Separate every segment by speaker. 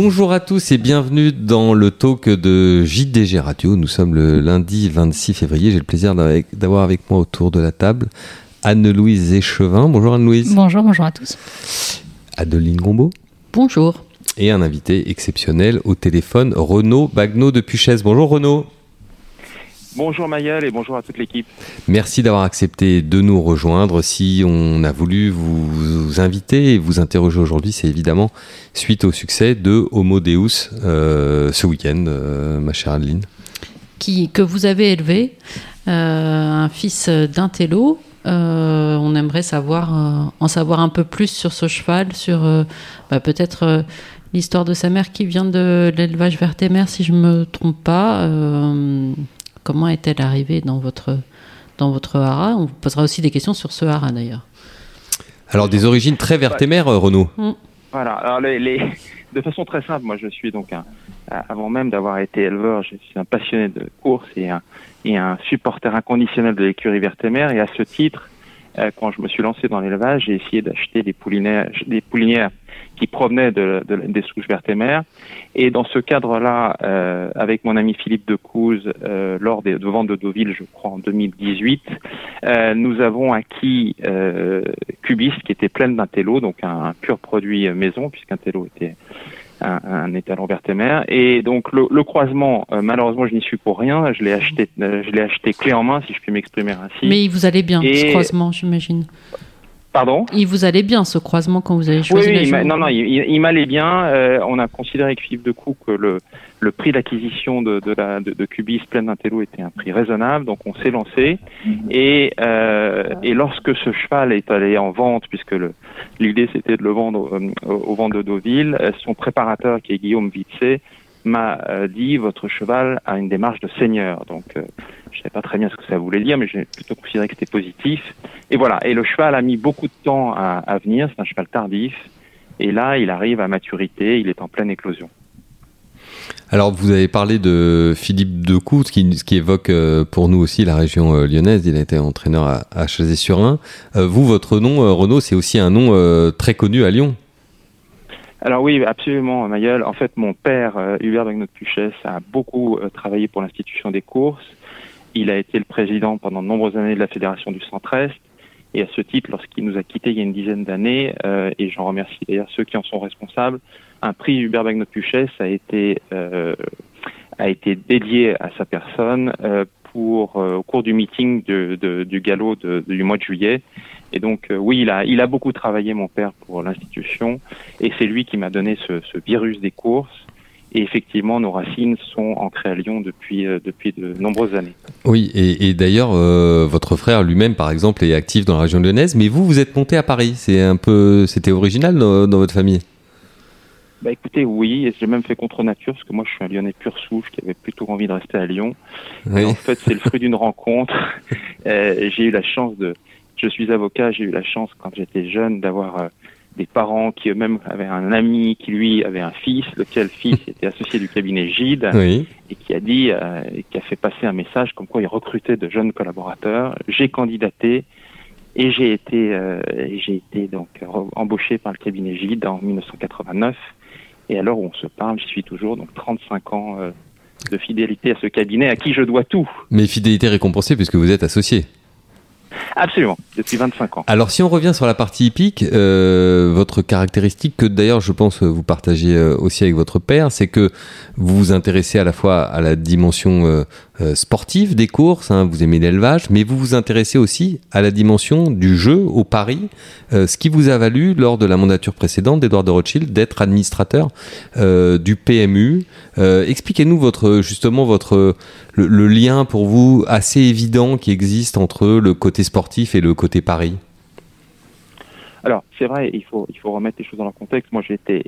Speaker 1: Bonjour à tous et bienvenue dans le talk de JDG Radio. Nous sommes le lundi 26 février. J'ai le plaisir d'avoir avec moi autour de la table Anne-Louise Échevin. Bonjour Anne-Louise.
Speaker 2: Bonjour, bonjour à tous.
Speaker 1: Adeline Gombeau.
Speaker 2: Bonjour.
Speaker 1: Et un invité exceptionnel au téléphone, Renaud Bagno de Puchès. Bonjour Renaud.
Speaker 3: Bonjour Mayel et bonjour à toute l'équipe.
Speaker 1: Merci d'avoir accepté de nous rejoindre. Si on a voulu vous, inviter et vous interroger aujourd'hui, c'est évidemment suite au succès de Homo Deus euh, ce week-end, euh, ma chère Adeline.
Speaker 2: Qui, que vous avez élevé, euh, un fils d'un télo. on aimerait savoir, en savoir un peu plus sur ce cheval, sur bah, peut-être l'histoire de sa mère qui vient de l'élevage vertémère, si je ne me trompe pas. Comment est-elle arrivée dans votre, dans votre hara? On vous posera aussi des questions sur ce hara d'ailleurs.
Speaker 1: Alors des origines très vertémères, euh, Renaud.
Speaker 3: Mm. Voilà, alors les, de façon très simple, moi je suis donc un, avant même d'avoir été éleveur, je suis un passionné de course et un, et un supporter inconditionnel de l'écurie vertémère et à ce titre, quand je me suis lancé dans l'élevage, j'ai essayé d'acheter des poulinières, des poulinières qui provenaient de, des souches vertémères. Et dans ce cadre-là, euh, avec mon ami Philippe Decouze, euh, lors des ventes de Deauville, je crois en 2018, euh, nous avons acquis euh, Cubiste qui était pleine d'un télo, donc un, un, pur produit maison, puisqu'un télo était un, un étalon vertémère. Et donc le, le croisement, euh, malheureusement, je n'y suis pour rien. Je l'ai acheté, je l'ai acheté clé en main, si je puis m'exprimer ainsi.
Speaker 2: Mais il vous allait bien ce croisement, j'imagine.
Speaker 3: Pardon?
Speaker 2: Il vous allait bien ce croisement quand vous avez choisi
Speaker 3: Oui, oui non, non, il, m'allait bien. Euh, on a considéré avec Philippe Decou que le, le prix d'acquisition de, de, la, de, de Cubis plein d'intello était un prix raisonnable, donc on s'est lancé. Et, euh, et lorsque ce cheval est allé en vente, puisque l'idée c'était de le vendre euh, au, vent de Deauville, euh, son préparateur qui est Guillaume Vitzé m'a euh, dit votre cheval a une démarche de seigneur. Donc je ne sais pas très bien ce que ça voulait dire, mais j'ai plutôt considéré que c'était positif. Et voilà. Et le cheval a mis beaucoup de temps à, à venir. C'est un cheval tardif. Et là, il arrive à maturité. Il est en pleine éclosion.
Speaker 1: Alors, vous avez parlé de Philippe Decou, ce qui, évoque euh, pour nous aussi la région euh, lyonnaise. Il a été entraîneur à, à sur ain euh, vous, votre nom, Renaud, c'est aussi un nom très connu à Lyon.
Speaker 3: Alors oui, absolument, Mayel. En fait, mon père, Hubert Bagnot Puchès, a beaucoup travaillé pour l'institution des courses. Il a été le président pendant de nombreuses années de la Fédération du Centre-Est. Et à ce titre, lorsqu'il nous a quittés il y a une dizaine d'années, euh, et j'en remercie d'ailleurs ceux qui en sont responsables, un prix Hubert Bagnot Puchès a été euh, a été dédié à sa personne euh, pour euh, au cours du meeting de, de, du galop de, du mois de juillet. Et donc oui, il a il a beaucoup travaillé mon père pour l'institution, et c'est lui qui m'a donné ce, ce virus des courses et effectivement, nos racines sont ancrées à Lyon depuis, euh, depuis de nombreuses années.
Speaker 1: Oui, et, et d'ailleurs, euh, votre frère lui-même, par exemple, est actif dans la région lyonnaise, mais vous, vous êtes monté à Paris. C'est un peu, c'était original dans, votre famille
Speaker 3: bah écoutez, oui, et j'ai même fait contre nature, parce que moi je suis un Lyonnais pur souche qui avait plutôt envie de rester à Lyon. Oui. en fait, c'est le fruit d'une rencontre. euh, j'ai eu la chance de, je suis avocat, j'ai eu la chance quand j'étais jeune d'avoir euh, des parents qui eux-mêmes avaient un ami qui lui avait un fils, lequel fils était associé du cabinet Gide
Speaker 1: oui.
Speaker 3: et qui a dit, euh, qui a fait passer un message comme quoi il recrutait de jeunes collaborateurs. J'ai candidaté et j'ai été, euh, j'ai été donc embauché par le cabinet Gide en 1989. Et alors où on se parle, j'y suis toujours donc 35 ans euh, de fidélité à ce cabinet à qui je dois tout.
Speaker 1: Mais fidélité récompensée puisque vous êtes associé.
Speaker 3: Absolument, depuis 25 ans.
Speaker 1: Alors si on revient sur la partie hippique, euh, votre caractéristique que d'ailleurs je pense vous partagez euh, aussi avec votre père, c'est que vous vous intéressez à la fois à la dimension euh, euh, sportive des courses, hein, vous aimez l'élevage, mais vous vous intéressez aussi à la dimension du jeu au Paris, euh, ce qui vous a valu lors de la mandature précédente d'Edouard de Rothschild d'être administrateur euh, du PMU. Euh, expliquez-nous justement votre le, lien pour vous assez évident qui existe entre le côté sportif et le côté Paris.
Speaker 3: Alors c'est vrai, il faut il faut remettre les choses dans leur contexte. Moi j'étais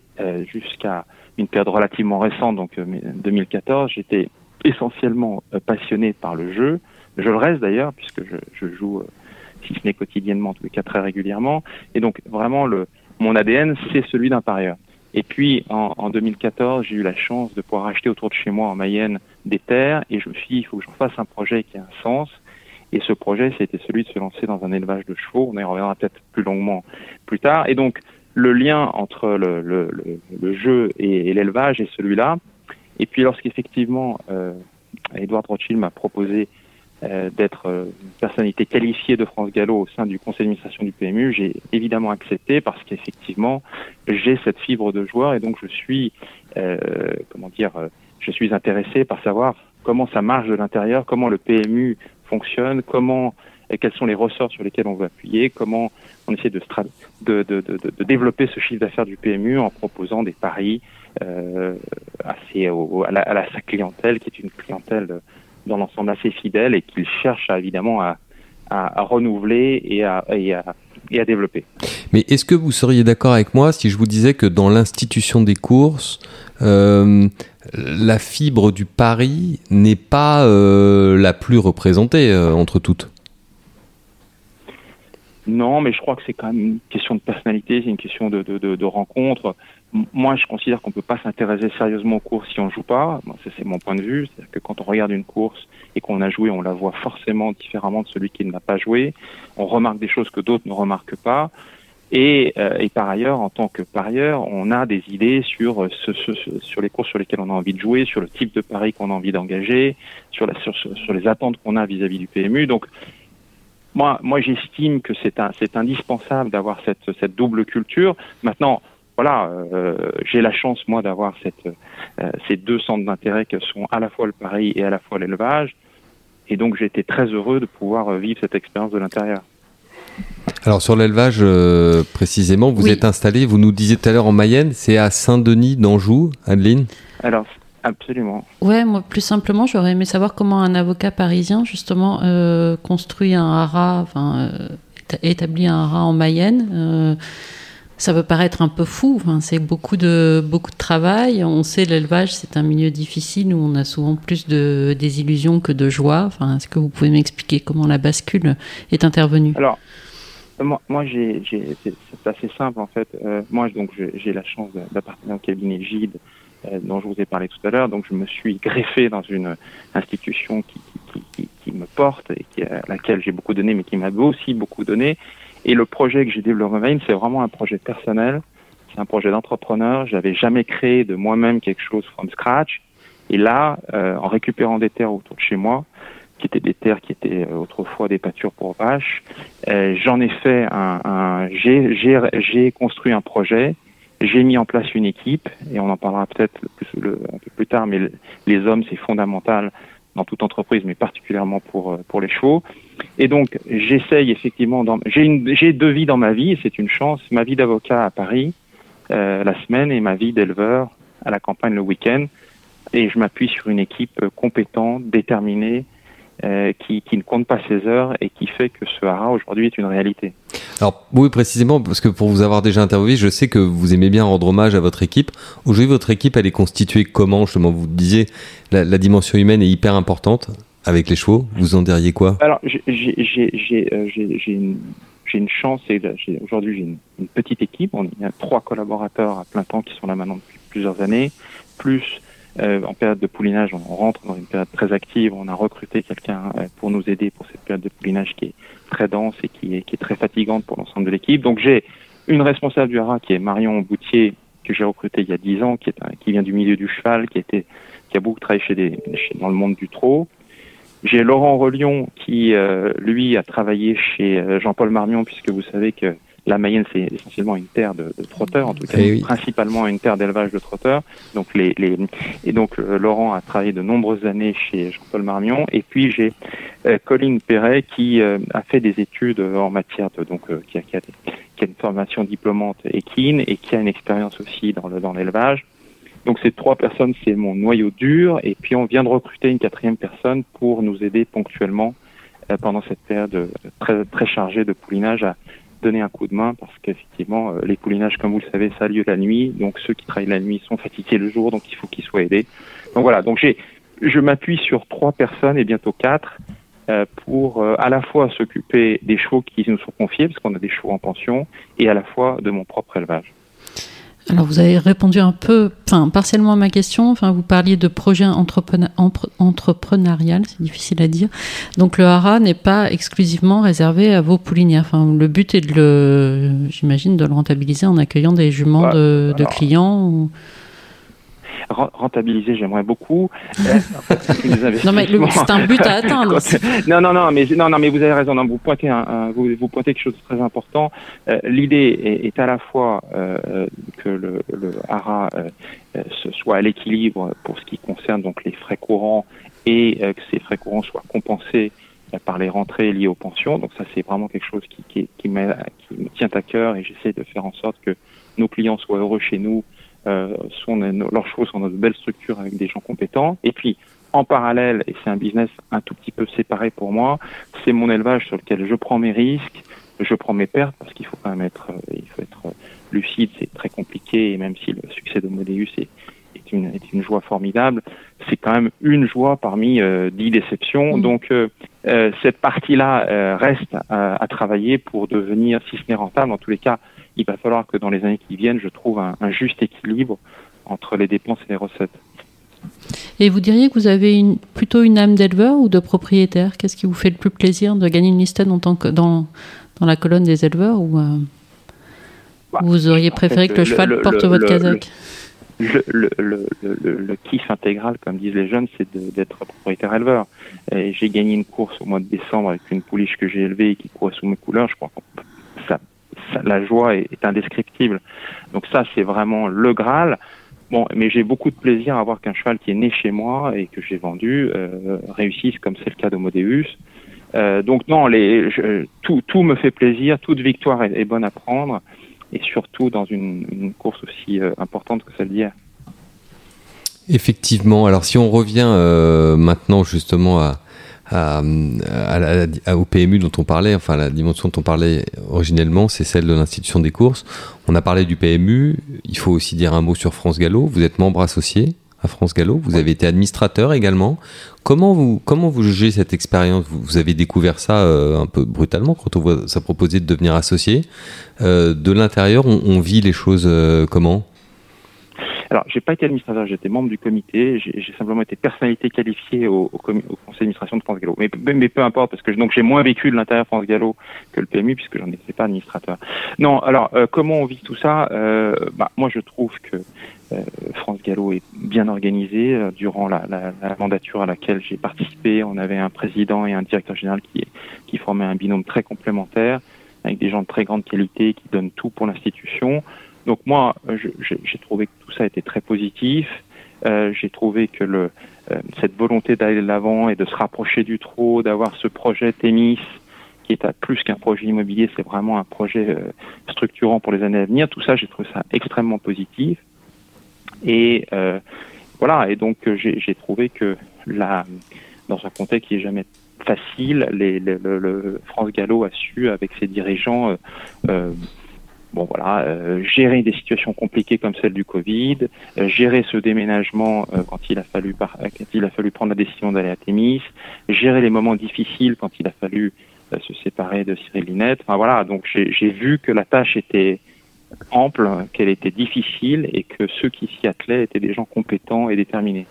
Speaker 3: jusqu'à une période relativement récente, donc 2014, j'étais essentiellement euh, passionné par le jeu. Je le reste d'ailleurs, puisque je, je joue, euh, si ce n'est quotidiennement, en les cas très régulièrement. Et donc vraiment, le, mon ADN, c'est celui d'un parieur. Et puis en, en 2014, j'ai eu la chance de pouvoir acheter autour de chez moi en Mayenne des terres, et je me suis dit, il faut que j'en fasse un projet qui a un sens. Et ce projet, c'était celui de se lancer dans un élevage de chevaux. On y reviendra peut-être plus longuement plus tard. Et donc, le lien entre le, le, le, jeu et, l'élevage est celui-là. Et puis lorsqu'effectivement euh, Edward Rothschild m'a proposé euh, d'être euh, une personnalité qualifiée de France Gallo au sein du conseil d'administration du PMU, j'ai évidemment accepté parce qu'effectivement j'ai cette fibre de joueur et donc je suis euh, comment dire je suis intéressé par savoir comment ça marche de l'intérieur, comment le PMU fonctionne, comment quels sont les ressorts sur lesquels on veut appuyer, comment on essaie de, de, de, de développer ce chiffre d'affaires du PMU en proposant des paris euh, assez à, sa clientèle, qui est une clientèle dans l'ensemble assez fidèle et qu'il cherche évidemment à, renouveler et à, développer.
Speaker 1: Mais est-ce que vous seriez d'accord avec moi si je vous disais que dans l'institution des courses, euh, la fibre du pari n'est pas euh, la plus représentée euh, entre toutes?
Speaker 3: Non, mais je crois que c'est quand même une question de personnalité, c'est une question de, de, de, de rencontre. Moi, je considère qu'on peut pas s'intéresser sérieusement aux courses si on joue pas. C'est mon point de vue. C'est-à-dire que quand on regarde une course et qu'on a joué, on la voit forcément différemment de celui qui ne l'a pas joué. On remarque des choses que d'autres ne remarquent pas. Et, euh, et, par ailleurs, en tant que parieur, on a des idées sur, ce, ce, sur les courses sur lesquelles on a envie de jouer, sur le type de pari qu'on a envie d'engager, sur, sur, sur les attentes qu'on a vis-à-vis -vis du PMU. Donc, moi, moi j'estime que c'est un, c'est indispensable d'avoir cette, cette double culture. Maintenant, voilà, euh, j'ai la chance moi d'avoir cette, euh, ces deux centres d'intérêt que sont à la fois le Paris et à la fois l'élevage, et donc j'ai été très heureux de pouvoir euh, vivre cette expérience de l'intérieur.
Speaker 1: Alors sur l'élevage précisément, vous êtes installé, vous nous disiez tout à l'heure en Mayenne, c'est à Saint-Denis d'Anjou, Adeline?
Speaker 3: Alors Absolument.
Speaker 2: Ouais, moi, plus simplement, j'aurais aimé savoir comment un avocat parisien, justement, euh, construit un enfin, euh, établit un haras en Mayenne. Euh, ça peut paraître un peu fou, enfin, c'est beaucoup de, beaucoup de travail. On sait l'élevage, c'est un milieu difficile où on a souvent plus de désillusions que de joie. Enfin, Est-ce que vous pouvez m'expliquer comment la bascule est intervenue?
Speaker 3: Alors, moi, moi j'ai, c'est assez simple en fait. moi, donc, j'ai la chance d'appartenir au cabinet Gide dont je vous ai parlé tout à l'heure. Donc je me suis greffé dans une institution qui, qui, qui, qui me porte et qui, à laquelle j'ai beaucoup donné, mais qui m'a aussi beaucoup donné. Et le projet que j'ai développé, c'est vraiment un projet personnel. C'est un projet d'entrepreneur. J'avais jamais créé de moi-même quelque chose from scratch. Et là, euh, en récupérant des terres autour de chez moi, qui étaient des terres qui étaient euh, autrefois des pâtures pour vaches, euh, j'en ai fait un, un j'ai construit un projet j'ai mis en place une équipe, et on en parlera peut-être un peu plus tard, mais les hommes, c'est fondamental dans toute entreprise, mais particulièrement pour, euh, pour les chevaux. Et donc, j'essaye effectivement, j'ai deux vies dans ma vie, c'est une chance, ma vie d'avocat à Paris euh, la semaine et ma vie d'éleveur à la campagne le week-end. Et je m'appuie sur une équipe compétente, déterminée, euh, qui, qui, ne compte pas ses heures et qui fait que ce haras aujourd'hui est une réalité.
Speaker 1: Alors oui, précisément, parce que pour vous avoir déjà interviewé, je sais que vous aimez bien rendre hommage à votre équipe. Aujourd'hui, votre équipe, elle est constituée comment Justement, vous disiez, la, la dimension humaine est hyper importante avec les chevaux. Vous en diriez quoi?
Speaker 3: Alors, j'ai euh, une, une, chance, et aujourd'hui j'ai une, une, petite équipe. On a trois collaborateurs à plein temps qui sont là maintenant depuis plusieurs années, plus euh, en période de poulinage, on rentre dans une période très active. On a recruté quelqu'un euh, pour nous aider pour cette période de poulinage qui est très dense et qui est, très fatigante pour l'ensemble de l'équipe. Donc j'ai une responsable du haras qui est Marion Boutier que j'ai recruté il y a dix ans, qui, est qui vient du milieu du cheval, qui, a beaucoup travaillé chez des, dans le monde du trot. J'ai Laurent Relion qui, euh, lui, a travaillé chez Jean-Paul Marmion, puisque vous savez que la Mayenne, c'est essentiellement une terre de, de trotteurs, en tout cas, eh principalement une terre d'élevage de trotteurs. Donc, les, les, et donc, euh, Laurent a travaillé de nombreuses années chez Jean-Paul Marmion. Et puis, j'ai euh, Colline Perret qui euh, a fait des études en matière de, donc, qui a, qui, a, qui, a, une formation diplômante équine et qui a une expérience aussi dans le, dans l'élevage. Donc ces trois personnes, c'est mon noyau dur, et puis on vient de recruter une quatrième personne pour nous aider ponctuellement pendant cette période très, très chargée de poulinage à, donner un coup de main parce qu'effectivement, euh, les poulinages, comme vous le savez, ça a lieu la nuit. Donc ceux qui travaillent la nuit sont fatigués le jour, donc il faut qu'ils soient aidés. Donc voilà, donc j'ai, je m'appuie sur trois personnes et bientôt quatre euh, pour euh, à la fois s'occuper des chevaux qui nous sont confiés, parce qu'on a des chevaux en pension, et à la fois de mon propre élevage.
Speaker 2: Alors vous avez répondu un peu, enfin partiellement à ma question. Enfin vous parliez de projet entrepreneurial, c'est difficile à dire. Donc le hara n'est pas exclusivement réservé à vos poulinières. Enfin le but est de le, j'imagine, de le rentabiliser en accueillant des juments bah, de, clients
Speaker 3: rentabiliser, j'aimerais beaucoup.
Speaker 2: non, mais c'est un but à atteindre.
Speaker 3: non, non, non, mais non, non, mais vous avez raison. vous pointez un, vous, vous, pointez quelque chose de très important. Euh, l'idée est, est, à la fois euh, que le, le hara euh, soit à l'équilibre pour ce qui concerne donc les frais courants et que ces frais courants soient compensés par les rentrées liées aux pensions. Donc ça, c'est vraiment quelque chose qui, qui, qui, me, qui me tient à cœur et j'essaie de faire en sorte que nos clients soient heureux chez nous euh, sont leurs chevaux sont dans de belles structures avec des gens compétents. Et puis, en parallèle, et c'est un business un tout petit peu séparé pour moi, c'est mon élevage sur lequel je prends mes risques, je prends mes pertes parce qu'il faut quand même être, euh, il faut être lucide, c'est très compliqué et même si le succès de Modéus est, est, une, est une joie formidable, c'est quand même une joie parmi euh, dix déceptions. Mmh. Donc euh, euh, cette partie-là reste à, à, travailler pour devenir, si ce n'est rentable, en tous les cas, il va falloir que dans les années qui viennent, je trouve un, juste équilibre entre les dépenses et les recettes.
Speaker 2: Et vous diriez que vous avez une, plutôt une âme d'éleveur ou de propriétaire? Qu'est-ce qui vous fait le plus plaisir de gagner une liste en tant que dans, dans la colonne des éleveurs ou euh, bah, vous auriez préféré que le, cheval porte votre casaque
Speaker 3: le, kiff intégral, comme disent les jeunes, c'est d'être propriétaire éleveur. J'ai gagné une course au mois de décembre avec une pouliche que j'ai élevée et qui courait sous mes couleurs. Je crois ça la joie est, indescriptible. Donc ça, c'est vraiment le Graal. Bon, mais j'ai beaucoup de plaisir à voir qu'un cheval qui est né chez moi et que j'ai vendu euh, réussisse, comme c'est le cas d'Homodeus. Euh, donc non, tout, me fait plaisir, toute victoire est, bonne à prendre, et surtout dans une, une course aussi euh, importante que celle d'hier.
Speaker 1: Effectivement. Alors si on revient euh, maintenant justement à, à, à, au PMU dont on parlait, enfin la dimension dont on parlait originellement, c'est celle de l'institution des courses. On a parlé du PMU, il faut aussi dire un mot sur France Gallo. Vous êtes membre associé à France Gallo, vous avez été administrateur également. Comment vous, comment vous jugez cette expérience? Vous, avez découvert ça euh, un peu brutalement quand on vous a proposé de devenir associé. Euh, de l'intérieur, on, on, vit les choses euh, comment?
Speaker 3: Alors, j'ai pas été administrateur, j'étais membre du comité, j'ai simplement été personnalité qualifiée au, au, conseil d'administration de France Gallo. Mais, mais, peu importe, parce que donc j'ai moins vécu de l'intérieur France Gallo que le PMU, puisque j'en étais pas administrateur. Non, alors euh, comment on vit tout ça? Euh, bah, Moi, je trouve que euh, France Gallo est bien organisée. Euh, durant la, la, la, mandature à laquelle j'ai participé, on avait un président et un directeur général qui, qui formaient un binôme très complémentaire, avec des gens de très grande qualité qui donnent tout pour l'institution. Donc moi, j'ai trouvé que tout ça était très positif. Euh, j'ai trouvé que euh, cette volonté d'aller de l'avant et de se rapprocher du trot, d'avoir ce projet Témis, qui est à plus qu'un projet immobilier, c'est vraiment un projet euh, structurant pour les années à venir. Tout ça, j'ai trouvé ça extrêmement positif. Et euh, voilà, et donc j'ai trouvé que dans un contexte qui est jamais facile, le, le, France Gallo a su, avec ses dirigeants, euh, bon voilà, euh, gérer des situations compliquées comme celle du Covid, euh, gérer ce déménagement euh, quand il a fallu quand il a fallu prendre la décision d'aller à Thémis, gérer les moments difficiles quand il a fallu se séparer de Cyril Linette. Enfin voilà, donc j'ai vu que la tâche était ample, qu'elle était difficile et que ceux qui s'y attelaient étaient des gens compétents et déterminés.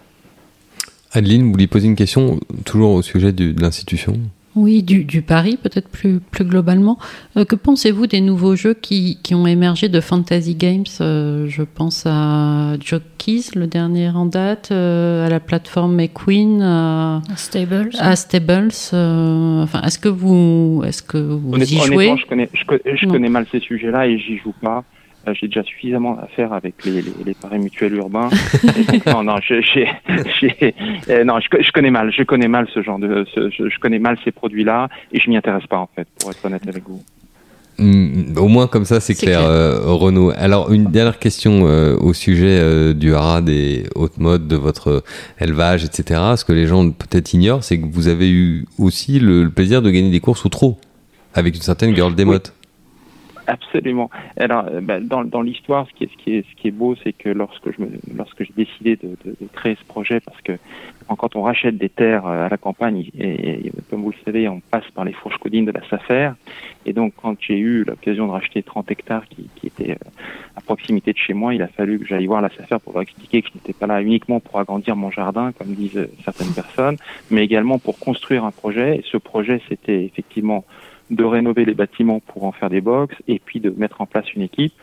Speaker 1: Adeline, vous voulez poser une question toujours au sujet de l'institution?
Speaker 2: Oui, du, du pari peut-être plus, plus globalement. Euh, que pensez-vous des nouveaux jeux qui, qui, ont émergé de Fantasy Games euh, Je pense à Jockeys, le dernier en date, euh, à la plateforme McQueen, à
Speaker 4: Stables.
Speaker 2: À Stables. enfin, est-ce que vous, est-ce que vous y jouez?
Speaker 3: je connais, je, je connais mal ces sujets-là et j'y joue pas. J'ai déjà suffisamment à faire avec les, les, les paris mutuels urbains. non, non, je, euh, non je, je, connais mal, je connais mal ce genre de, ce, je, connais mal ces produits-là et je m'y intéresse pas en fait, pour être honnête avec vous.
Speaker 1: Mm, au moins comme ça c'est clair, clair. Euh, Renaud. Alors une dernière question euh, au sujet euh, du haras des hautes modes, de votre élevage, etc. Ce que les gens peut-être ignorent, c'est que vous avez eu aussi le, le, plaisir de gagner des courses au trot avec une certaine girl des
Speaker 3: oui. Absolument. Alors, euh, bah, dans, dans l'histoire, ce qui est, ce qui est, ce qui est beau, c'est que lorsque je me, lorsque j'ai décidé de, de, de, créer ce projet, parce que quand on rachète des terres euh, à la campagne, et, comme vous le savez, on passe par les fourches codines de la SAFER, et donc quand j'ai eu l'occasion de racheter 30 hectares qui, qui étaient euh, à proximité de chez moi, il a fallu que j'aille voir la SAFER pour leur expliquer que je n'étais pas là uniquement pour agrandir mon jardin, comme disent certaines personnes, mais également pour construire un projet. Et ce projet, c'était effectivement de rénover les bâtiments pour en faire des box et puis de mettre en place une équipe.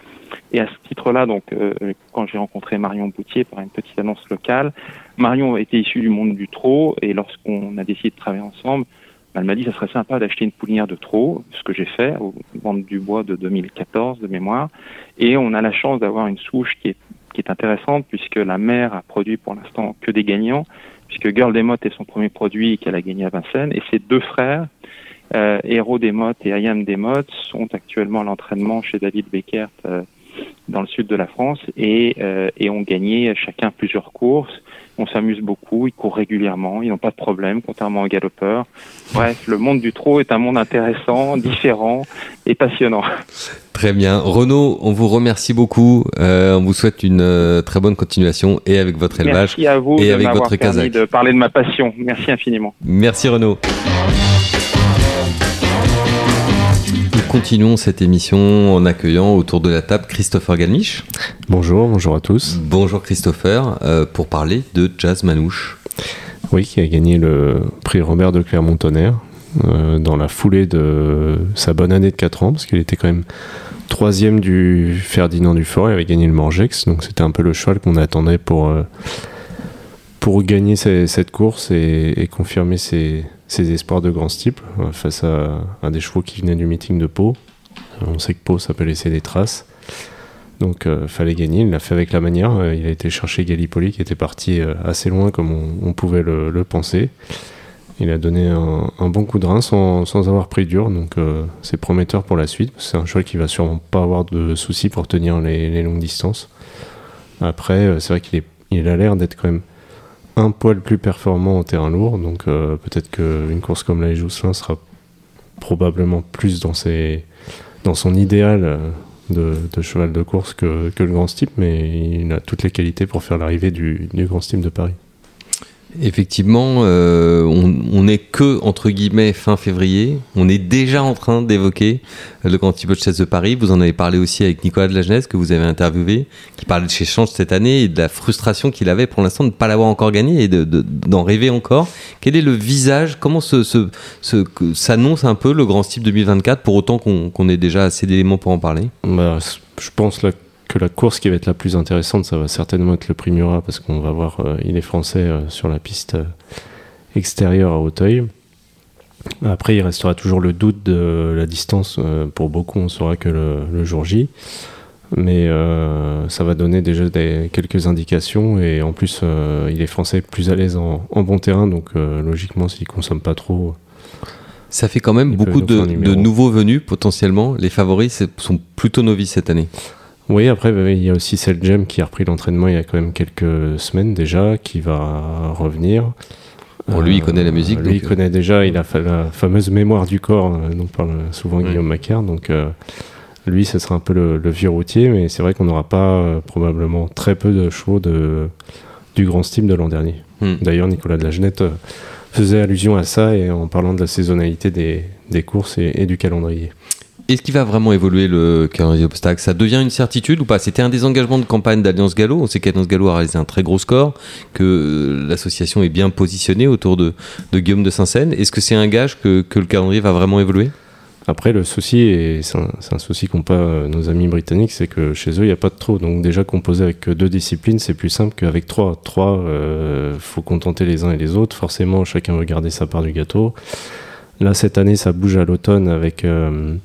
Speaker 3: Et à ce titre-là, donc, euh, quand j'ai rencontré Marion Boutier par une petite annonce locale, Marion était issue du monde du trot et lorsqu'on a décidé de travailler ensemble, elle m'a dit ça serait sympa d'acheter une poulinière de trot, ce que j'ai fait au vente du bois de 2014 de mémoire. Et on a la chance d'avoir une souche qui est, qui est intéressante puisque la mère a produit pour l'instant que des gagnants, puisque Girl Desmottes est son premier produit qu'elle a gagné à Vincennes. Et ses deux frères, euh, Héros Desmottes et Ayam Desmottes sont actuellement à l'entraînement chez David Beckert euh, dans le sud de la France et, euh, et ont gagné chacun plusieurs courses. On s'amuse beaucoup, ils courent régulièrement, ils n'ont pas de problème, contrairement aux galopeurs. Bref, le monde du trot est un monde intéressant, différent et passionnant.
Speaker 1: Très bien. Renaud, on vous remercie beaucoup. Euh, on vous souhaite une euh, très bonne continuation et avec votre élevage
Speaker 3: Merci à vous
Speaker 1: et
Speaker 3: de
Speaker 1: avec votre
Speaker 3: permis de parler de ma passion. Merci infiniment.
Speaker 1: Merci Renaud. Continuons cette émission en accueillant autour de la table Christopher Galmiche.
Speaker 4: Bonjour, bonjour à tous.
Speaker 1: Bonjour Christopher, euh, pour parler de Jazz Manouche.
Speaker 4: Oui, qui a gagné le prix Robert de Clermont-Tonnerre euh, dans la foulée de sa bonne année de 4 ans, parce qu'il était quand même troisième du Ferdinand Dufort, il avait gagné le Morgex, donc c'était un peu le cheval qu'on attendait pour, euh, pour gagner ces- cette course et, et confirmer ses, ses espoirs de grand steeple euh, face à, des chevaux qui venaient du meeting de Pau. Euh, On sait que Pau, ça peut laisser des traces. Donc euh, fallait gagner, il l'a fait avec la manière. Euh, il a été chercher Gallipoli qui était parti assez loin comme on, pouvait le, penser. Il a donné un, bon coup de rein sans, sans avoir pris dur, donc c'est prometteur pour la suite. C'est un cheval qui va sûrement pas avoir de soucis pour tenir les, longues distances. Après, c'est vrai qu'il a l'air d'être quand même un poil plus performant en terrain lourd, donc euh, peut-être qu'une course comme la Jousselin sera probablement plus dans, ses, dans son idéal euh, de, cheval de course que, que le Grand Steep, mais il a toutes les qualités pour faire l'arrivée du, du Grand Steep de Paris.
Speaker 1: Effectivement, euh, on n'est que, entre guillemets, fin février. On est déjà en train d'évoquer le Grand Thibaut de Chasse de Paris. Vous en avez parlé aussi avec Nicolas de la Jeunesse, que vous avez interviewé, qui parlait de chez Change cette année et de la frustration qu'il avait pour l'instant de ne pas l'avoir encore gagné et de- de- d'en rêver encore. Quel est le visage Comment s'annonce un peu le Grand Steep 2024 pour autant qu'on ait déjà assez d'éléments pour en parler?
Speaker 4: Bah, je pense là, que la course qui va être la plus intéressante, ça va certainement être le prix Murat, parce qu'on va voir, euh, il est français euh, sur la piste euh, extérieure à Hauteuil. Après, il restera toujours le doute de la distance. pour beaucoup, on saura que le, le jour J. Mais ça va donner déjà des, quelques indications. Et en plus, il est français plus à l'aise en, en bon terrain. Donc, logiquement, s'il consomme pas trop,
Speaker 1: Ça fait quand même beaucoup de, nouveaux venus potentiellement. Les favoris sont plutôt novices cette année.
Speaker 4: Oui, après, bah, il y a aussi Cell Gem qui a repris l'entraînement il y a quand même quelques semaines déjà, qui va revenir.
Speaker 1: Bon, lui, il connaît la musique,
Speaker 4: Lui,
Speaker 1: donc,
Speaker 4: il
Speaker 1: euh.
Speaker 4: connaît déjà, il a fa- la fameuse mémoire du corps euh, dont parle souvent
Speaker 1: Ouais.
Speaker 4: Guillaume Macaire. Donc, euh, lui, ce sera un peu le, le vieux routier, mais c'est vrai qu'on n'aura pas euh, probablement très peu de chevaux de, du grand style de l'an dernier.
Speaker 1: Hmm.
Speaker 4: D'ailleurs, Nicolas de la Genette euh, faisait allusion à ça et en parlant de la saisonnalité des, des courses et- et du calendrier.
Speaker 1: Est-ce qu'il va vraiment évoluer le calendrier obstacle Ça devient une certitude ou pas? C'était un des engagements de campagne d'Alliance Gallo. On sait qu'Alliance Gallo a réalisé un très gros score, que euh, l'association est bien positionnée autour de, Guillaume de Saint-Seine. Est-ce que c'est un gage que, le calendrier va vraiment évoluer?
Speaker 4: Après, le souci, et c'est un, souci qu'ont pas euh, nos amis britanniques, c'est que chez eux, il n'y a pas de trop. Donc déjà, composer avec que deux disciplines, c'est plus simple qu'avec trois. Trois, euh, faut contenter les uns et les autres. Forcément, chacun veut garder sa part du gâteau. Là, cette année, ça bouge à l'automne avec euh,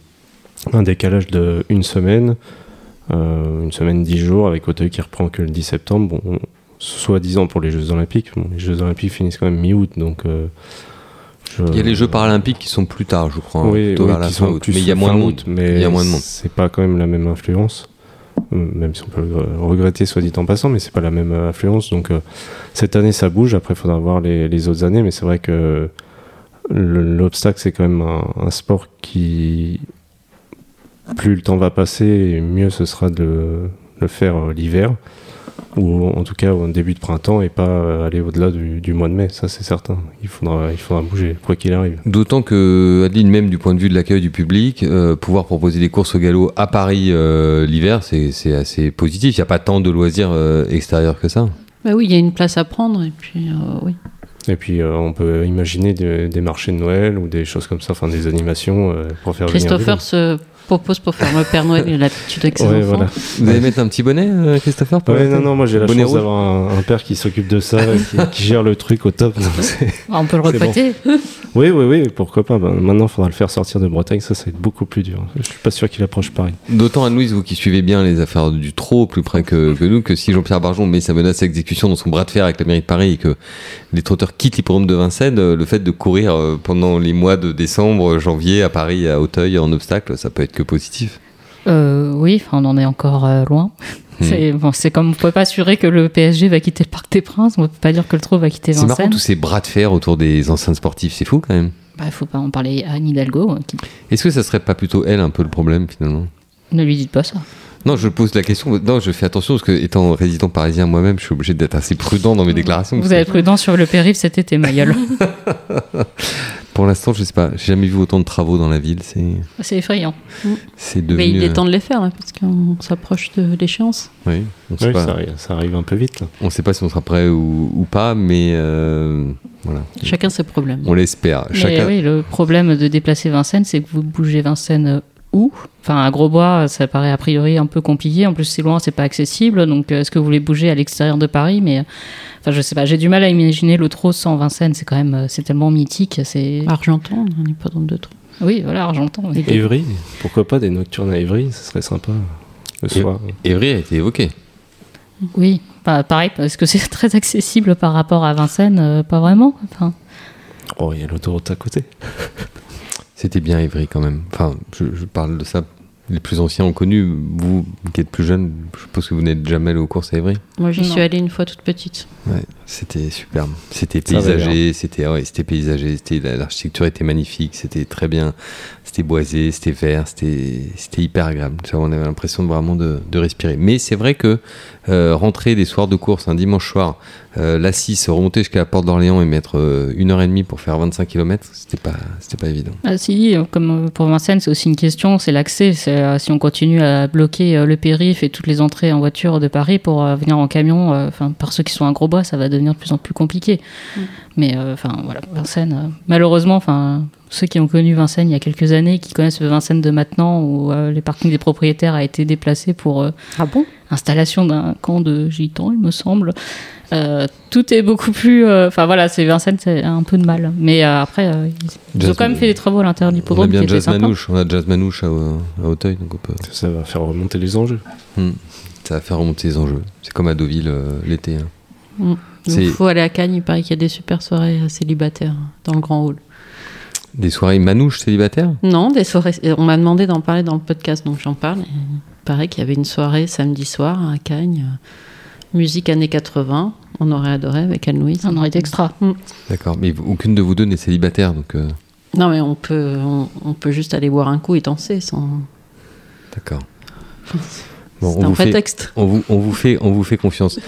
Speaker 4: un décalage de une semaine, euh, une semaine, dix jours, avec Auteuil qui reprend que le 10 septembre. Bon, soi-disant pour les Jeux Olympiques. Bon, les Jeux Olympiques finissent quand même mi-août, donc... euh, je-
Speaker 1: Il y a les Jeux paralympiques qui sont plus tard, je crois,
Speaker 4: oui,
Speaker 1: plutôt
Speaker 4: oui,
Speaker 1: vers la
Speaker 4: qui
Speaker 1: fin
Speaker 4: sont
Speaker 1: août.
Speaker 4: plus
Speaker 1: Mais il y a moins de monde.
Speaker 4: mais
Speaker 1: Il y a moins de monde.
Speaker 4: C'est pas quand même la même influence, Euh, même si on peut le regretter, soit dit en passant, mais c'est pas la même influence. Donc euh, cette année, ça bouge. Après, il faudra voir les, les autres années, mais c'est vrai que le- l'obstacle, c'est quand même un, un sport qui plus le temps va passer, mieux ce sera de le faire euh, l'hiver ou en tout cas au début de printemps et pas euh, aller au-delà du, du mois de mai, ça c'est certain. Il faudra, il faudra bouger, quoi qu'il arrive.
Speaker 1: D'autant que, Adeline, même du point de vue de l'accueil du public, euh, pouvoir proposer des courses au galop à Paris euh, l'hiver, c'est assez positif. Il n'y a pas tant de loisirs euh, extérieurs que ça.
Speaker 2: Bah oui, il y a une place à prendre et puis euh, oui.
Speaker 4: Et puis euh, on peut imaginer des, des marchés de Noël ou des choses comme ça, enfin des animations euh, pour faire venir
Speaker 2: Christopher
Speaker 4: monde.
Speaker 2: se propose pour faire le Père Noël, il a l'habitude avec ses
Speaker 4: Ouais,
Speaker 2: enfants.
Speaker 4: voilà.
Speaker 1: Vous allez mettre un petit bonnet, euh, Christopher
Speaker 4: Ouais, non, non, moi j'ai la
Speaker 1: Bonnet
Speaker 4: chance d'avoir un, un père qui s'occupe de ça, et qui, qui gère le truc au top.
Speaker 2: Ah, on peut le
Speaker 4: bon.
Speaker 2: recruter.
Speaker 4: oui, oui, oui, pourquoi pas. Ben, maintenant, il faudra le faire sortir de Bretagne, ça, ça va être beaucoup plus dur. Je suis pas sûr qu'il approche Paris.
Speaker 1: D'autant, Anne-Louise, vous qui suivez bien les affaires du trop plus près que, que nous, que si Jean-Pierre Barjon met sa menace à exécution dans son bras de fer avec la mairie de Paris et que les trotteurs quittent l'hippodrome de Vincennes, euh, le fait de courir euh, pendant les mois de décembre, janvier à Paris, à Auteuil, en obstacle, ça peut être que positif.
Speaker 5: Euh, oui, on en est encore euh, loin.
Speaker 1: Hmm.
Speaker 5: C'est bon, c'est comme on peut pas assurer que le PSG va quitter le Parc des Princes, on peut pas dire que le Trot va quitter
Speaker 1: C'est marrant
Speaker 5: Vincennes.
Speaker 1: tous ces bras de fer autour des enceintes sportives, c'est fou quand même.
Speaker 5: Bah, faut pas en parler à Anne Hidalgo, qui
Speaker 1: Est-ce que ça serait pas plutôt elle un peu le problème finalement?
Speaker 5: Ne lui dites pas ça.
Speaker 1: Non, je pose la question. Non, je fais attention parce que étant résident parisien moi-même, je suis obligé d'être assez prudent dans mes déclarations.
Speaker 5: Vous allez être prudent sur le périph' cet été, ma gueule.
Speaker 1: Pour l'instant, je sais pas. J'ai jamais vu autant de travaux dans la ville. C'est,
Speaker 5: c'est effrayant.
Speaker 1: c'est
Speaker 2: Mais
Speaker 1: devenu.
Speaker 2: il est
Speaker 1: euh,
Speaker 2: temps de les faire là, parce qu'on s'approche de l'échéance.
Speaker 1: Oui, on sait
Speaker 4: Oui,
Speaker 1: pas.
Speaker 4: ça, arrive- ça arrive un peu vite.
Speaker 1: On sait pas si on sera prêt ou, ou pas, mais euh, voilà.
Speaker 2: Chacun ses problèmes.
Speaker 1: On l'espère.
Speaker 5: Mais
Speaker 1: Chacun.
Speaker 5: oui, le problème de déplacer Vincennes, c'est que vous bougez Vincennes euh, où Enfin, à Grosbois, ça paraît a priori un peu compliqué. En plus, c'est loin, c'est pas accessible. Donc, euh, est-ce que vous voulez bouger à l'extérieur de Paris? Mais, euh, enfin, je sais pas. J'ai du mal à imaginer le trot sans Vincennes. C'est quand même, euh, c'est tellement mythique. C'est
Speaker 2: Argenton, on n'est pas dans de trop.
Speaker 5: oui, voilà, Argentan. oui.
Speaker 4: Évry, pourquoi pas des nocturnes à Évry, ce serait sympa. Le soir.
Speaker 1: Évry a été évoqué.
Speaker 5: Oui, bah, pareil. Est-ce que c'est très accessible par rapport à Vincennes Pas vraiment. Enfin,
Speaker 4: Oh, il y a l'autoroute à côté.
Speaker 1: C'était bien Évry quand même. Enfin, je, je parle de ça. Les plus anciens ont connu. Vous, qui êtes plus jeune, je suppose que vous n'êtes jamais allé aux courses à Évry.
Speaker 2: Moi, j'y suis allée une fois toute petite.
Speaker 1: Ouais, c'était superbe. C'était paysager, c'était ouais, c'était paysager, c'était la- l'architecture était magnifique, c'était très bien, c'était boisé, c'était vert, c'était c'était hyper agréable. On avait l'impression de vraiment de, de respirer. Mais c'est vrai que euh, rentrer des soirs de course un dimanche soir, euh, la 6, remonter jusqu'à la porte d'Orléans et mettre euh, une heure et demie pour faire 25 km, c'était pas c'était pas évident.
Speaker 5: Ah, si, euh, comme euh, pour Vincennes, c'est aussi une question, c'est l'accès. C'est, si on continue à bloquer le périph' et toutes les entrées en voiture de Paris pour euh, venir en camion, euh, enfin par ceux qui sont à Grosbois, ça va devenir de plus en plus compliqué.
Speaker 2: Mm.
Speaker 5: Mais euh, enfin voilà, Vincennes, euh, malheureusement, enfin ceux qui ont connu Vincennes il y a quelques années, qui connaissent Vincennes de maintenant, où euh, les parkings des propriétaires a été déplacé pour euh,
Speaker 2: Ah bon?
Speaker 5: installation d'un camp de gitans, il me semble. Euh, tout est beaucoup plus. euh, Enfin voilà, c'est Vincennes, c'est un peu de mal. Mais euh, après, euh, ils, ils ont quand même fait des travaux à l'intérieur du
Speaker 1: On a bien Jazz. Manouche, on a Jazz Manouche à, à Auteuil, donc on peut,
Speaker 4: Ça va faire remonter les enjeux.
Speaker 1: Hmm. ça va faire remonter les enjeux. C'est comme à Deauville euh, l'été. hein.
Speaker 2: Mm.
Speaker 1: C'est-
Speaker 2: Il faut aller à Cannes, il paraît qu'il y a des super soirées célibataires dans le grand hall.
Speaker 1: Des soirées manouches célibataires?
Speaker 2: Non, des soirées. On m'a demandé d'en parler dans le podcast, donc j'en parle. Et il paraît qu'il y avait une soirée samedi soir à Cagnes, euh, musique années 80. On aurait adoré avec Anne-Louise.
Speaker 5: On aurait été extra.
Speaker 1: D'accord, mais aucune de vous deux n'est célibataire, donc euh,
Speaker 2: Non, mais on peut, on, on peut juste aller boire un coup et danser sans.
Speaker 1: d'accord. Bon,
Speaker 2: c'est un
Speaker 1: vous fait-
Speaker 2: prétexte.
Speaker 1: On vous, on vous fait, on vous fait confiance.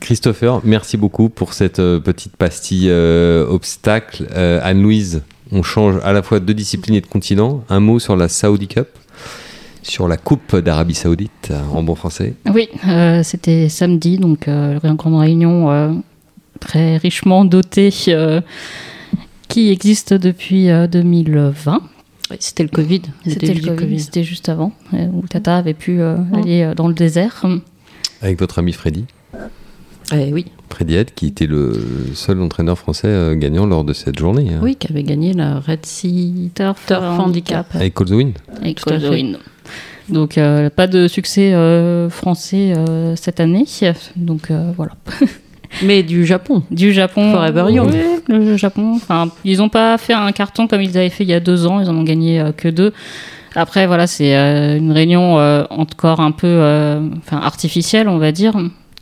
Speaker 1: Christopher, merci beaucoup pour cette euh, petite pastille euh, obstacle. Euh, Anne-Louise, on change à la fois de discipline et de continent. Un mot sur la Saudi Cup, sur la Coupe d'Arabie Saoudite euh, en bon français.
Speaker 5: Oui, euh, c'était samedi, donc euh, une grande réunion euh, très richement dotée euh, qui existe depuis euh, 2020.
Speaker 2: Oui, C'était le Covid.
Speaker 5: C'était le Covid, c'était juste avant, où Tata avait pu euh,
Speaker 2: Mm.
Speaker 5: aller euh, dans le désert.
Speaker 1: Avec votre ami Freddy.
Speaker 2: Eh oui,
Speaker 1: Head, qui était le seul entraîneur français euh, gagnant lors de cette journée. hein.
Speaker 2: oui, qui avait gagné la Red Sea
Speaker 5: Turf,
Speaker 2: Turf Handicap.
Speaker 1: Avec Call the Wind.
Speaker 5: avec. Coldoin. Donc euh, pas de succès euh, français euh, cette année. Donc euh, voilà.
Speaker 2: Mais du Japon.
Speaker 5: Du Japon.
Speaker 2: Forever Young.
Speaker 5: Oui, le Japon. Enfin, ils n'ont pas fait un carton comme ils avaient fait il y a deux ans. Ils en ont gagné euh, que deux. Après, voilà, c'est euh, une réunion euh, encore un peu euh, enfin, artificielle, on va dire,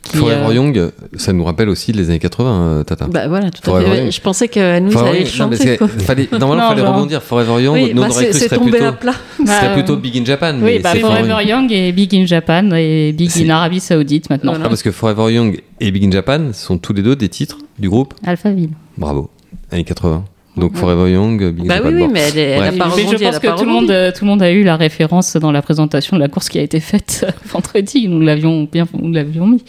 Speaker 2: qui,
Speaker 1: Forever
Speaker 2: euh,
Speaker 1: Young, ça nous rappelle aussi les années 80, euh, Tata.
Speaker 2: Bah voilà, tout à fait.
Speaker 1: Young.
Speaker 2: Je pensais que nous
Speaker 1: Forever
Speaker 2: allait
Speaker 1: Young, non, parce
Speaker 2: chanter. quoi.
Speaker 1: fallait, normalement, il
Speaker 5: Non,
Speaker 1: fallait
Speaker 5: genre-
Speaker 1: rebondir. Forever Young,
Speaker 2: Oui, bah, c'est tombé
Speaker 1: plutôt,
Speaker 2: à plat.
Speaker 1: ce serait
Speaker 5: Bah,
Speaker 1: plutôt Big in Japan.
Speaker 5: Oui,
Speaker 1: mais
Speaker 5: bah,
Speaker 1: c'est Forever
Speaker 5: Forever Young et Big in Japan et Big
Speaker 1: C'est-
Speaker 5: in Arabie Saoudite maintenant.
Speaker 2: Voilà.
Speaker 1: Ah, parce que Forever Young et Big in Japan sont tous les deux des titres du groupe.
Speaker 5: Alphaville.
Speaker 1: Bravo. Années 80. Donc
Speaker 5: Ouais.
Speaker 1: Forever Young, Big in
Speaker 2: Bah oui, mais elle, est- elle
Speaker 1: Bref.
Speaker 2: a pas
Speaker 5: Mais
Speaker 2: rebondi.
Speaker 5: je
Speaker 2: elle
Speaker 5: pense que tout le, monde, euh, tout le monde a eu la référence dans la présentation de la course qui a été faite vendredi. Nous l'avions bien nous l'avions mis.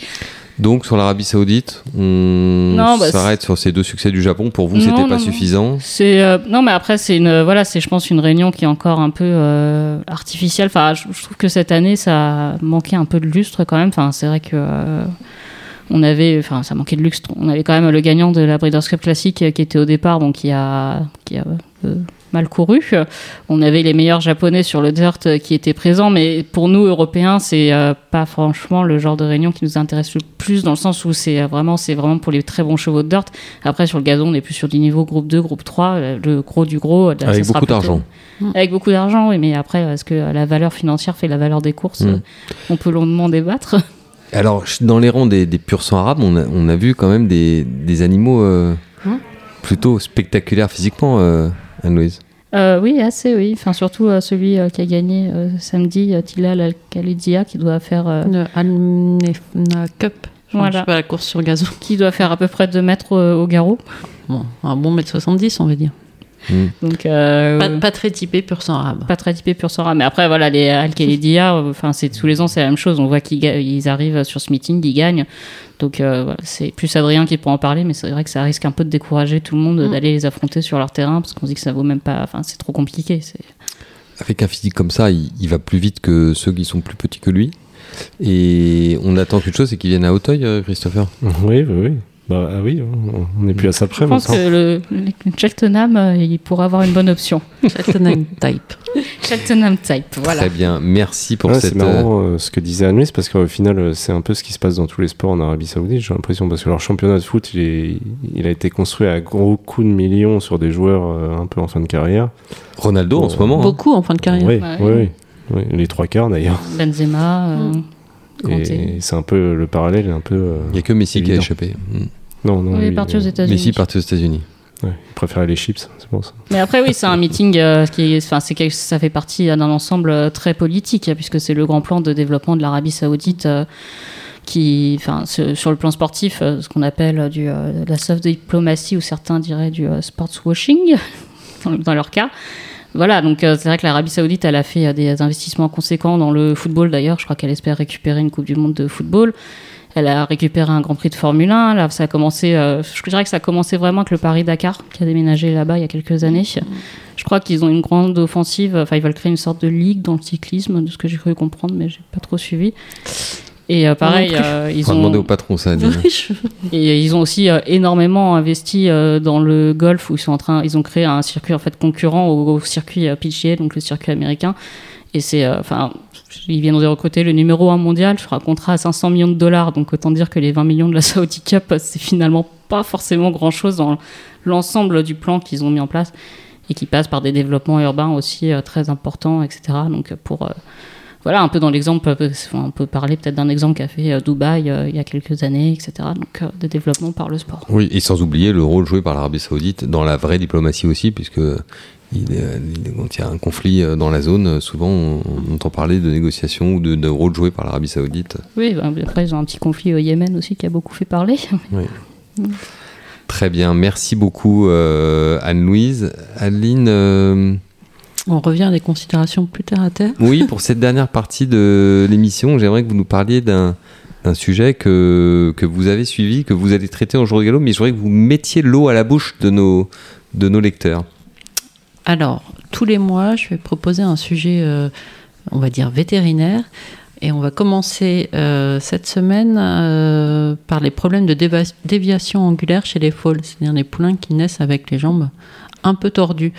Speaker 1: Donc sur l'Arabie Saoudite, on
Speaker 5: Non, bah,
Speaker 1: s'arrête sur ces deux succès du Japon. Pour vous,
Speaker 5: Non,
Speaker 1: c'était
Speaker 5: non,
Speaker 1: pas
Speaker 5: non.
Speaker 1: suffisant.
Speaker 5: C'est euh, non, mais après c'est une voilà, c'est je pense une réunion qui est encore un peu euh, artificielle. Enfin, je, je trouve que cette année ça manquait un peu de lustre quand même. Enfin, c'est vrai que euh, on avait, enfin, ça manquait de lustre. On avait quand même le gagnant de la Breeders' Cup classique euh, qui était au départ, bon, qui a qui a euh, mal couru. On avait les meilleurs japonais sur le dirt euh, qui étaient présents, mais pour nous Européens, c'est euh, pas franchement le genre de réunion qui nous intéresse le plus dans le sens où c'est vraiment c'est vraiment pour les très bons chevaux de dirt. Après sur le gazon, on est plus sur du niveau groupe 2, groupe 3, euh, le gros du gros. là,
Speaker 1: Avec beaucoup
Speaker 5: plutôt-
Speaker 1: d'argent.
Speaker 5: Avec beaucoup d'argent, oui, mais après, est-ce que la valeur financière fait la valeur des courses?
Speaker 1: Mm.
Speaker 5: On peut longuement débattre.
Speaker 1: Alors, dans les rangs des, des pur sang arabes, on a, on a vu quand même des, des animaux euh,
Speaker 2: Hein
Speaker 1: plutôt spectaculaires physiquement, euh, Anne-Louise.
Speaker 5: Euh, oui, assez, oui. Enfin, surtout euh, celui euh, qui a gagné euh, samedi, euh, Tilal Al-Khalidia, qui doit faire, euh,
Speaker 2: Le Al-Nefna Cup. Enfin,
Speaker 5: Voilà.
Speaker 2: Je sais pas, la course sur gazon.
Speaker 5: qui doit faire à peu près 2 mètres euh, au garrot.
Speaker 2: Bon, un bon mètre 70, on va dire.
Speaker 5: Donc, euh,
Speaker 2: Pas, pas très typé pur sang arabe.
Speaker 5: pas très typé pur sang arabe. Mais après, voilà, les euh, enfin, c'est tous les ans, c'est la même chose. On voit qu'ils arrivent sur ce meeting, ils gagnent. Donc, euh, voilà, c'est plus Adrien qui pourra en parler, mais c'est vrai que ça risque un peu de décourager tout le monde
Speaker 2: Mm.
Speaker 5: d'aller les affronter sur leur terrain parce qu'on se dit que ça vaut même pas. Enfin, c'est trop compliqué. C'est
Speaker 1: Avec un physique comme ça, il, il va plus vite que ceux qui sont plus petits que lui. Et on attend qu'une chose, c'est qu'il vienne à Hauteuil, euh, Christopher.
Speaker 4: Oui, oui, oui. Bah ah oui, on- n'est plus à ça près
Speaker 5: Je pense que le, le Cheltenham, euh, il pourrait avoir une bonne option.
Speaker 2: Cheltenham Type.
Speaker 5: Cheltenham type, voilà.
Speaker 1: Très bien, merci pour
Speaker 4: Ouais,
Speaker 1: cette.
Speaker 4: c'est marrant euh, ce que disait Anne-Louise parce qu'au final euh, c'est un peu ce qui se passe dans tous les sports en Arabie Saoudite j'ai l'impression parce que leur championnat de foot il, est- il a été construit à gros coups de millions sur des joueurs euh, un peu en fin de carrière
Speaker 1: euh, Ronaldo en ce moment. hein.
Speaker 2: Beaucoup en fin de carrière.
Speaker 4: oui,
Speaker 5: Ouais.
Speaker 4: oui, oui, oui, les trois quarts d'ailleurs
Speaker 5: Benzema, euh,
Speaker 4: et c'est un peu le parallèle un peu euh,
Speaker 1: Il n'y a que Messi qui a échappé. Mm.
Speaker 4: Non non
Speaker 5: Oui, il est parti aux États-Unis.
Speaker 1: Messi est parti aux États-Unis.
Speaker 4: ouais, il préférait les chips c'est pour ça
Speaker 5: Mais après, oui, c'est un meeting euh, qui enfin, c'est quelque- ça fait partie d'un ensemble euh, très politique, puisque c'est le grand plan de développement de l'Arabie Saoudite. euh, qui, enfin, sur le plan sportif, euh, ce qu'on appelle du, euh, de la soft diplomatie, ou certains diraient du euh, sports washing, dans, dans leur cas. Voilà, donc euh, c'est vrai que l'Arabie Saoudite, elle a fait euh, des investissements conséquents dans le football d'ailleurs. Je crois qu'elle espère récupérer une Coupe du Monde de football. Elle a récupéré un Grand Prix de Formule 1. Là, ça a commencé, euh, je dirais que ça a commencé vraiment avec le Paris-Dakar, qui a déménagé là-bas il y a quelques années. Je crois qu'ils ont une grande offensive. Enfin, ils veulent créer une sorte de ligue dans le cyclisme, de ce que j'ai cru comprendre, mais j'ai pas trop suivi. Et euh, pareil, euh, ils
Speaker 1: On va demander au
Speaker 5: ont
Speaker 1: patron ça. Adine.
Speaker 2: Oui, je-
Speaker 5: et ils ont aussi euh, énormément investi euh, dans le golf où ils sont en train, ils ont créé un circuit en fait concurrent au, au circuit euh, PGA, donc le circuit américain. Et c'est, euh, enfin, ils viennent de recruter le numéro 1 mondial sur un contrat à 500 millions de dollars. Donc autant dire que les 20 millions de la Saudi Cup, c'est finalement pas forcément grand chose dans l'ensemble du plan qu'ils ont mis en place et qui passe par des développements urbains aussi euh, très importants, etc. Donc pour euh, voilà, un peu dans l'exemple, on peut parler peut-être d'un exemple qu'a fait euh, Dubaï il y a quelques années, etc. Donc euh, de développement par le sport.
Speaker 1: Oui, et sans oublier le rôle joué par l'Arabie Saoudite dans la vraie diplomatie aussi, puisque il est- il est- quand il y a un conflit euh, dans la zone, euh, souvent on, on entend parler de négociations ou de, de rôle joué par l'Arabie Saoudite.
Speaker 5: Oui, bah, après ils ont un petit conflit au Yémen aussi qui a beaucoup fait parler.
Speaker 1: Très bien, merci beaucoup euh, Anne-Louise. Adeline, euh,
Speaker 2: On revient à des considérations plus terre à terre.
Speaker 1: oui, pour cette dernière partie de l'émission, j'aimerais que vous nous parliez d'un sujet que, que vous avez suivi, que vous allez traiter en jour de galop, mais je voudrais que vous mettiez l'eau à la bouche de nos, de nos lecteurs.
Speaker 2: Alors, tous les mois, je vais proposer un sujet, euh, on va dire vétérinaire. Et on va commencer euh, cette semaine euh, par les problèmes de déviation angulaire chez les fôles, c'est-à-dire les poulains qui naissent avec les jambes un peu tordues.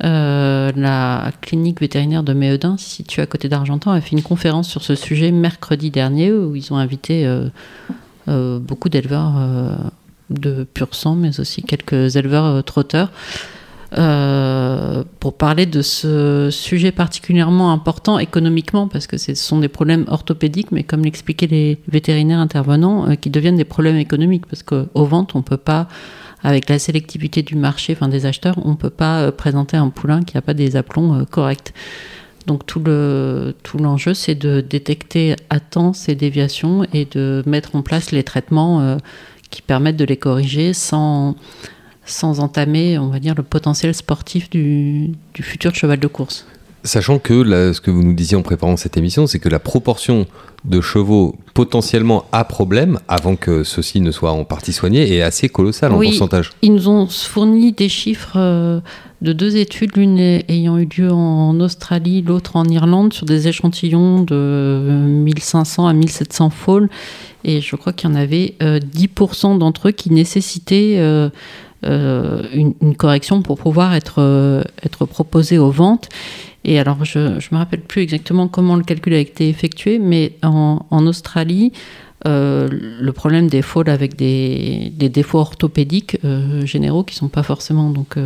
Speaker 2: La clinique vétérinaire de Méhedin, située à côté d'Argentan, a fait une conférence sur ce sujet mercredi dernier où ils ont invité beaucoup d'éleveurs de pur sang, mais aussi quelques éleveurs trotteurs. Euh, pour parler de ce sujet particulièrement important économiquement, parce que ce sont des problèmes orthopédiques, mais comme l'expliquaient les vétérinaires intervenants, euh, qui deviennent des problèmes économiques, parce qu'aux ventes, on peut pas, avec la sélectivité du marché, enfin des acheteurs, on peut pas euh, présenter un poulain qui n'a pas des aplombs corrects. Donc tout le tout l'enjeu, c'est de détecter à temps ces déviations et de mettre en place les traitements qui permettent de les corriger sans sans entamer, on va dire, le potentiel sportif du, du futur cheval de course.
Speaker 1: Sachant que ce que vous nous disiez en préparant cette émission, c'est que la proportion de chevaux potentiellement à problème, avant que ceux-ci ne soient en partie soignés, est assez colossale en pourcentage.
Speaker 2: Ils nous ont fourni des chiffres euh, de deux études, l'une ayant eu lieu en Australie, l'autre en Irlande, sur des échantillons de 1500 à 1700 foals. Et je crois qu'il y en avait 10% euh, d'entre eux qui nécessitaient... Euh, une, correction pour pouvoir être, euh, être proposé aux ventes. Et alors, je ne me rappelle plus exactement comment le calcul a été effectué, mais en, Australie, euh, le problème des fôles avec des, des défauts orthopédiques généraux qui ne sont pas forcément donc,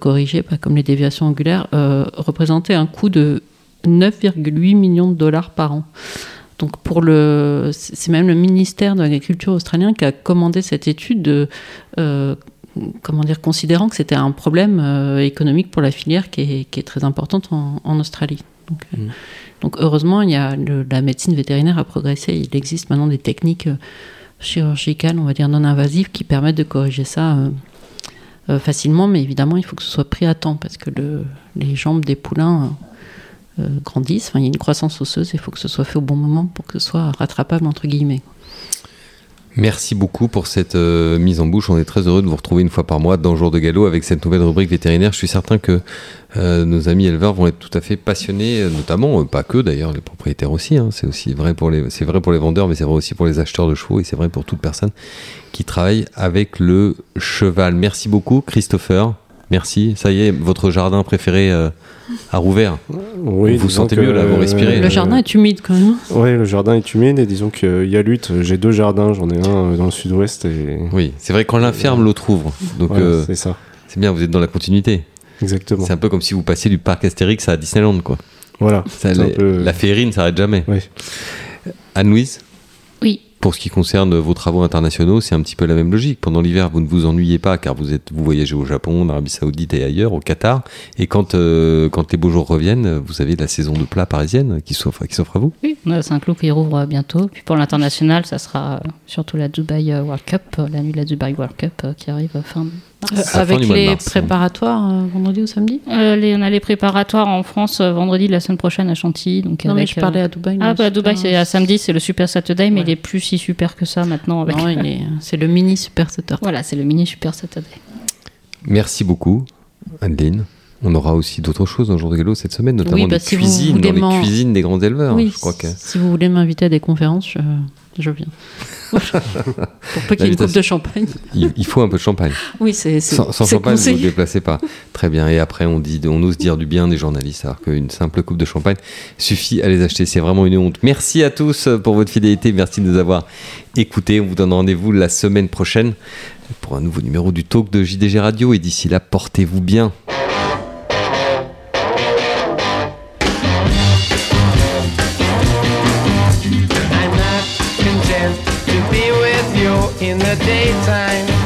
Speaker 2: corrigés, pas comme les déviations angulaires, représentait un coût de 9,8 millions de dollars par an. Donc pour le, c'est même le ministère de l'Agriculture australien qui a commandé cette étude, de, euh, comment dire, considérant que c'était un problème euh, économique pour la filière qui est, qui est très importante en, Australie. Donc, euh, mmh. donc, heureusement, il y a la médecine vétérinaire a progressé. Il existe maintenant des techniques chirurgicales, on va dire non invasives, qui permettent de corriger ça. facilement, mais évidemment, il faut que ce soit pris à temps parce que le, les jambes des poulains grandissent. Enfin, il y a une croissance osseuse, il faut que ce soit fait au bon moment pour que ce soit rattrapable, entre guillemets.
Speaker 1: Merci beaucoup pour cette euh, mise en bouche. On est très heureux de vous retrouver une fois par mois dans Jour de Galop avec cette nouvelle rubrique vétérinaire. Je suis certain que euh, nos amis éleveurs vont être tout à fait passionnés, notamment, pas que d'ailleurs, les propriétaires aussi. Hein. c'est aussi vrai pour les, c'est vrai pour les vendeurs, mais c'est vrai aussi pour les acheteurs de chevaux et c'est vrai pour toute personne qui travaille avec le cheval. Merci beaucoup, Christopher. Merci. Ça y est, votre jardin préféré euh, a rouvert. Oui, vous, vous sentez mieux là, vous respirez.
Speaker 2: Le jardin est humide quand même.
Speaker 4: Oui, le jardin est humide et disons qu'il y a lutte. J'ai deux jardins, j'en ai un dans le sud-ouest. Et...
Speaker 1: Oui, c'est vrai quand l'un ferme, l'autre ouvre. Donc euh,
Speaker 4: c'est ça.
Speaker 1: C'est bien, vous êtes dans la continuité.
Speaker 4: Exactement.
Speaker 1: C'est un peu comme si vous passiez du parc Astérix à Disneyland, quoi.
Speaker 4: Voilà.
Speaker 1: La féerie ne s'arrête jamais.
Speaker 4: Oui.
Speaker 1: Anne-Louise?
Speaker 2: Oui.
Speaker 1: Pour ce qui concerne vos travaux internationaux, c'est un petit peu la même logique. Pendant l'hiver, vous ne vous ennuyez pas car vous êtes, vous voyagez au Japon, en Arabie Saoudite et ailleurs, au Qatar. Et quand, euh, quand les beaux jours reviennent, vous avez la saison de plats parisienne qui s'offre, qui s'offre à vous.
Speaker 5: Oui, c'est un clou qui rouvre bientôt. Puis pour l'international, ça sera surtout la Dubai World Cup, la nuit de la Dubai World Cup euh, qui arrive fin
Speaker 2: euh, avec les préparatoires euh, vendredi ou samedi?
Speaker 5: Euh, les, On a les préparatoires en France vendredi de la semaine prochaine à Chantilly. Donc
Speaker 2: non, mais je parlais à Dubaï.
Speaker 5: Ah, bah, à Dubaï, c'est à samedi, c'est le Super Saturday, mais il est plus si super que ça maintenant. Avec...
Speaker 2: Non, c'est le mini Super Saturday.
Speaker 5: Voilà, c'est le mini Super Saturday.
Speaker 1: Merci beaucoup, Adeline. On aura aussi d'autres choses dans Jour de Galop cette semaine, notamment
Speaker 2: bah,
Speaker 1: des cuisines, dans les cuisines des grands éleveurs.
Speaker 2: Oui,
Speaker 1: je crois que...
Speaker 2: Si vous voulez m'inviter à des conférences, je je viens. Pour peu qu'il y ait une coupe de champagne.
Speaker 1: Il, faut un peu de champagne.
Speaker 2: Oui, c'est
Speaker 1: Sans, sans champagne, vous ne vous déplacez pas. Très bien. Et après, on, dit, on ose dire du bien des journalistes, alors qu'une simple coupe de champagne suffit à les acheter. C'est vraiment une honte. Merci à tous pour votre fidélité. Merci de nous avoir écoutés. On vous donne rendez-vous la semaine prochaine pour un nouveau numéro du talk de JDG Radio. Et d'ici là, portez-vous bien. In the daytime.